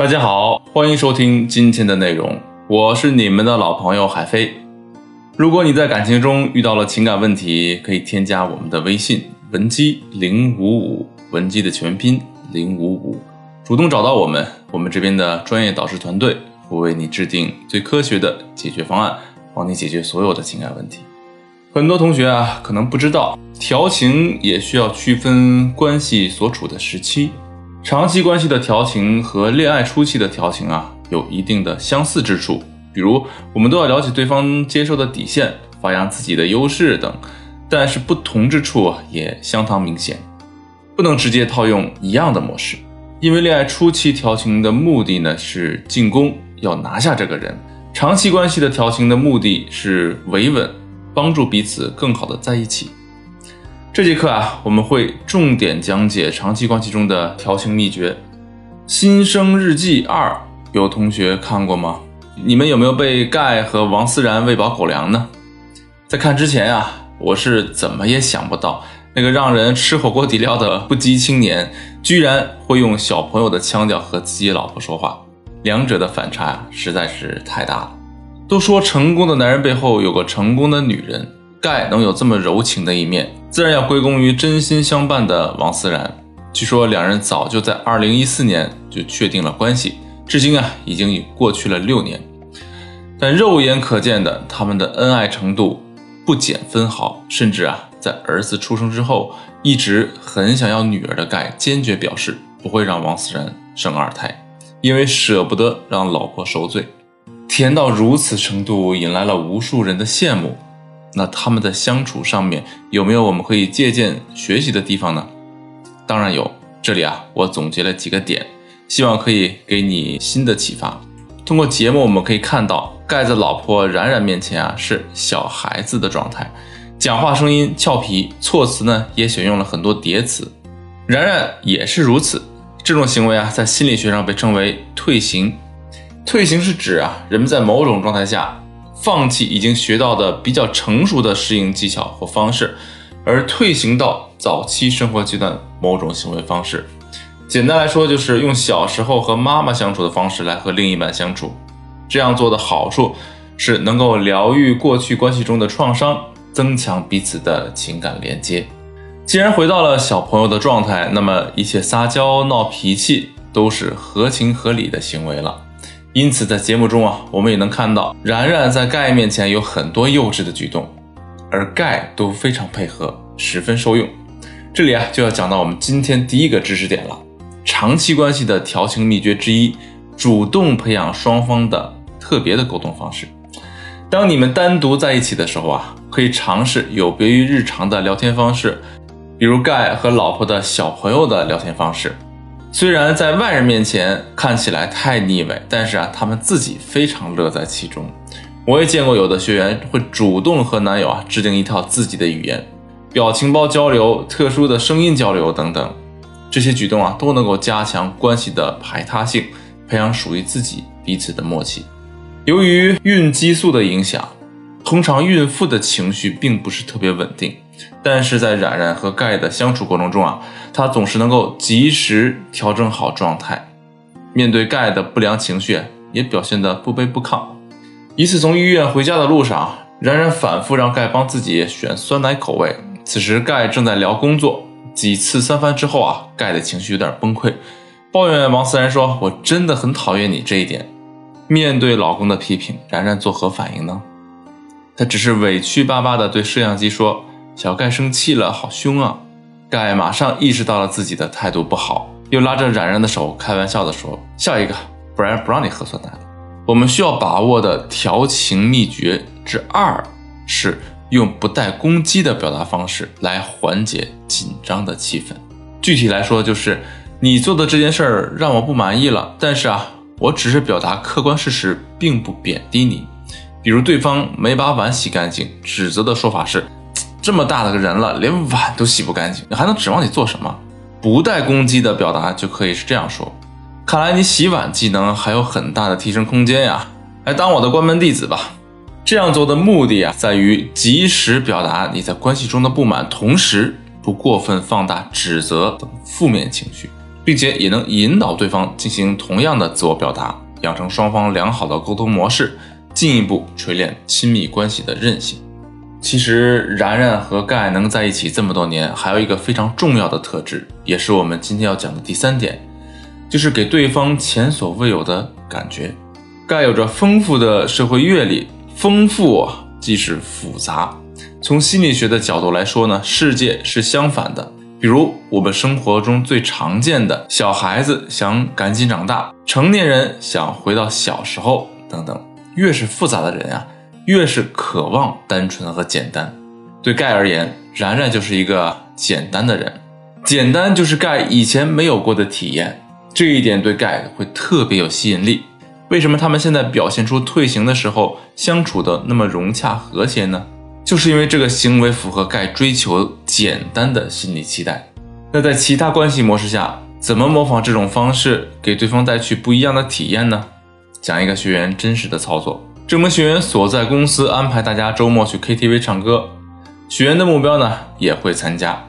大家好，欢迎收听今天的内容，我是你们的老朋友海飞。如果你在感情中遇到了情感问题，可以添加我们的微信文姬零五五，文姬的全拼零五五，主动找到我们，我们这边的专业导师团队会为你制定最科学的解决方案，帮你解决所有的情感问题。很多同学啊，可能不知道，调情也需要区分关系所处的时期。长期关系的调情和恋爱初期的调情啊，有一定的相似之处。比如，我们都要了解对方接受的底线，发扬自己的优势等。但是不同之处也相当明显，不能直接套用一样的模式。因为恋爱初期调情的目的呢是进攻，要拿下这个人；长期关系的调情的目的是维稳，帮助彼此更好的在一起。这节课啊，我们会重点讲解长期关系中的调情秘诀。《新生日记二》有同学看过吗？你们有没有被盖和王思然喂饱狗粮呢？在看之前啊，我是怎么也想不到，那个让人吃火锅底料的不羁青年，居然会用小朋友的腔调和自己老婆说话，两者的反差，实在是太大了。都说成功的男人背后有个成功的女人。盖能有这么柔情的一面，自然要归功于真心相伴的王思然。据说两人早就在二零一四年就确定了关系，至今啊已经已过去了六年。但肉眼可见的他们的恩爱程度不减分毫，甚至啊在儿子出生之后，一直很想要女儿的盖坚决表示不会让王思然生二胎，因为舍不得让老婆受罪。甜到如此程度，引来了无数人的羡慕。那他们的相处上面有没有我们可以借鉴学习的地方呢？当然有，这里啊我总结了几个点，希望可以给你新的启发。通过节目我们可以看到，盖在老婆冉冉面前啊是小孩子的状态，讲话声音俏皮，措辞呢也选用了很多叠词。冉冉也是如此，这种行为啊在心理学上被称为退行。退行是指啊人们在某种状态下。放弃已经学到的比较成熟的适应技巧或方式，而退行到早期生活阶段某种行为方式。简单来说，就是用小时候和妈妈相处的方式来和另一半相处。这样做的好处是能够疗愈过去关系中的创伤，增强彼此的情感连接。既然回到了小朋友的状态，那么一切撒娇闹脾气都是合情合理的行为了。因此，在节目中啊，我们也能看到然然在盖面前有很多幼稚的举动，而盖都非常配合，十分受用。这里啊，就要讲到我们今天第一个知识点了：长期关系的调情秘诀之一，主动培养双方的特别的沟通方式。当你们单独在一起的时候啊，可以尝试有别于日常的聊天方式，比如盖和老婆的小朋友的聊天方式。虽然在外人面前看起来太腻味，但是啊，他们自己非常乐在其中。我也见过有的学员会主动和男友啊制定一套自己的语言、表情包交流、特殊的声音交流等等，这些举动啊都能够加强关系的排他性，培养属于自己彼此的默契。由于孕激素的影响，通常孕妇的情绪并不是特别稳定。但是在冉冉和盖的相处过程中啊，他总是能够及时调整好状态，面对盖的不良情绪也表现得不卑不亢。一次从医院回家的路上，冉冉反复让盖帮自己选酸奶口味，此时盖正在聊工作。几次三番之后啊，盖的情绪有点崩溃，抱怨王思然说：“我真的很讨厌你这一点。”面对老公的批评，冉冉作何反应呢？她只是委屈巴巴地对摄像机说。小盖生气了，好凶啊！盖马上意识到了自己的态度不好，又拉着冉冉的手，开玩笑的说：“笑一个，不然不让你喝酸奶了。”我们需要把握的调情秘诀之二是用不带攻击的表达方式来缓解紧张的气氛。具体来说，就是你做的这件事儿让我不满意了，但是啊，我只是表达客观事实，并不贬低你。比如对方没把碗洗干净，指责的说法是。这么大的个人了，连碗都洗不干净，你还能指望你做什么？不带攻击的表达就可以是这样说：看来你洗碗技能还有很大的提升空间呀，来当我的关门弟子吧。这样做的目的啊，在于及时表达你在关系中的不满，同时不过分放大指责等负面情绪，并且也能引导对方进行同样的自我表达，养成双方良好的沟通模式，进一步锤炼亲密关系的韧性。其实，然然和盖能在一起这么多年，还有一个非常重要的特质，也是我们今天要讲的第三点，就是给对方前所未有的感觉。盖有着丰富的社会阅历，丰富即是复杂。从心理学的角度来说呢，世界是相反的。比如我们生活中最常见的小孩子想赶紧长大，成年人想回到小时候等等，越是复杂的人啊。越是渴望单纯和简单，对盖而言，然然就是一个简单的人。简单就是盖以前没有过的体验，这一点对盖会特别有吸引力。为什么他们现在表现出退行的时候相处的那么融洽和谐呢？就是因为这个行为符合盖追求简单的心理期待。那在其他关系模式下，怎么模仿这种方式给对方带去不一样的体验呢？讲一个学员真实的操作。这名学员所在公司安排大家周末去 KTV 唱歌，学员的目标呢也会参加。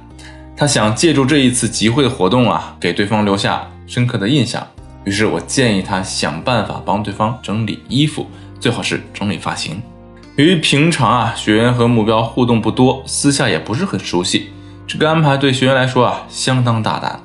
他想借助这一次集会的活动啊，给对方留下深刻的印象。于是我建议他想办法帮对方整理衣服，最好是整理发型。由于平常啊学员和目标互动不多，私下也不是很熟悉，这个安排对学员来说啊相当大胆。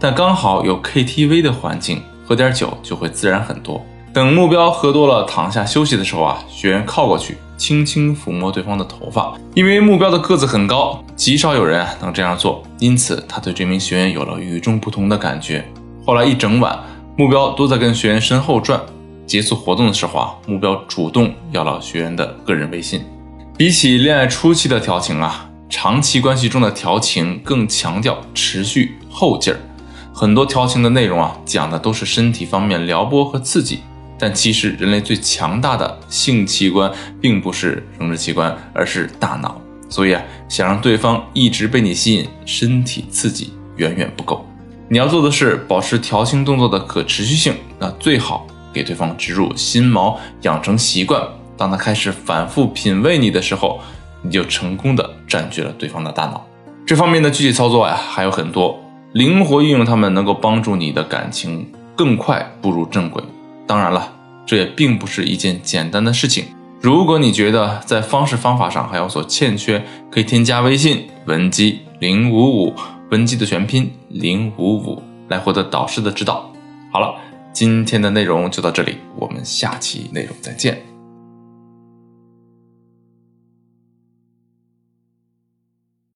但刚好有 KTV 的环境，喝点酒就会自然很多。等目标喝多了，躺下休息的时候啊，学员靠过去，轻轻抚摸对方的头发。因为目标的个子很高，极少有人能这样做，因此他对这名学员有了与众不同的感觉。后来一整晚，目标都在跟学员身后转。结束活动的时候啊，目标主动要了学员的个人微信。比起恋爱初期的调情啊，长期关系中的调情更强调持续后劲儿。很多调情的内容啊，讲的都是身体方面撩拨和刺激。但其实，人类最强大的性器官并不是生殖器官，而是大脑。所以啊，想让对方一直被你吸引，身体刺激远远不够。你要做的是保持调情动作的可持续性。那最好给对方植入心锚，养成习惯。当他开始反复品味你的时候，你就成功的占据了对方的大脑。这方面的具体操作呀，还有很多，灵活运用它们，能够帮助你的感情更快步入正轨。当然了，这也并不是一件简单的事情。如果你觉得在方式方法上还有所欠缺，可以添加微信文姬零五五，文姬的全拼零五五，来获得导师的指导。好了，今天的内容就到这里，我们下期内容再见。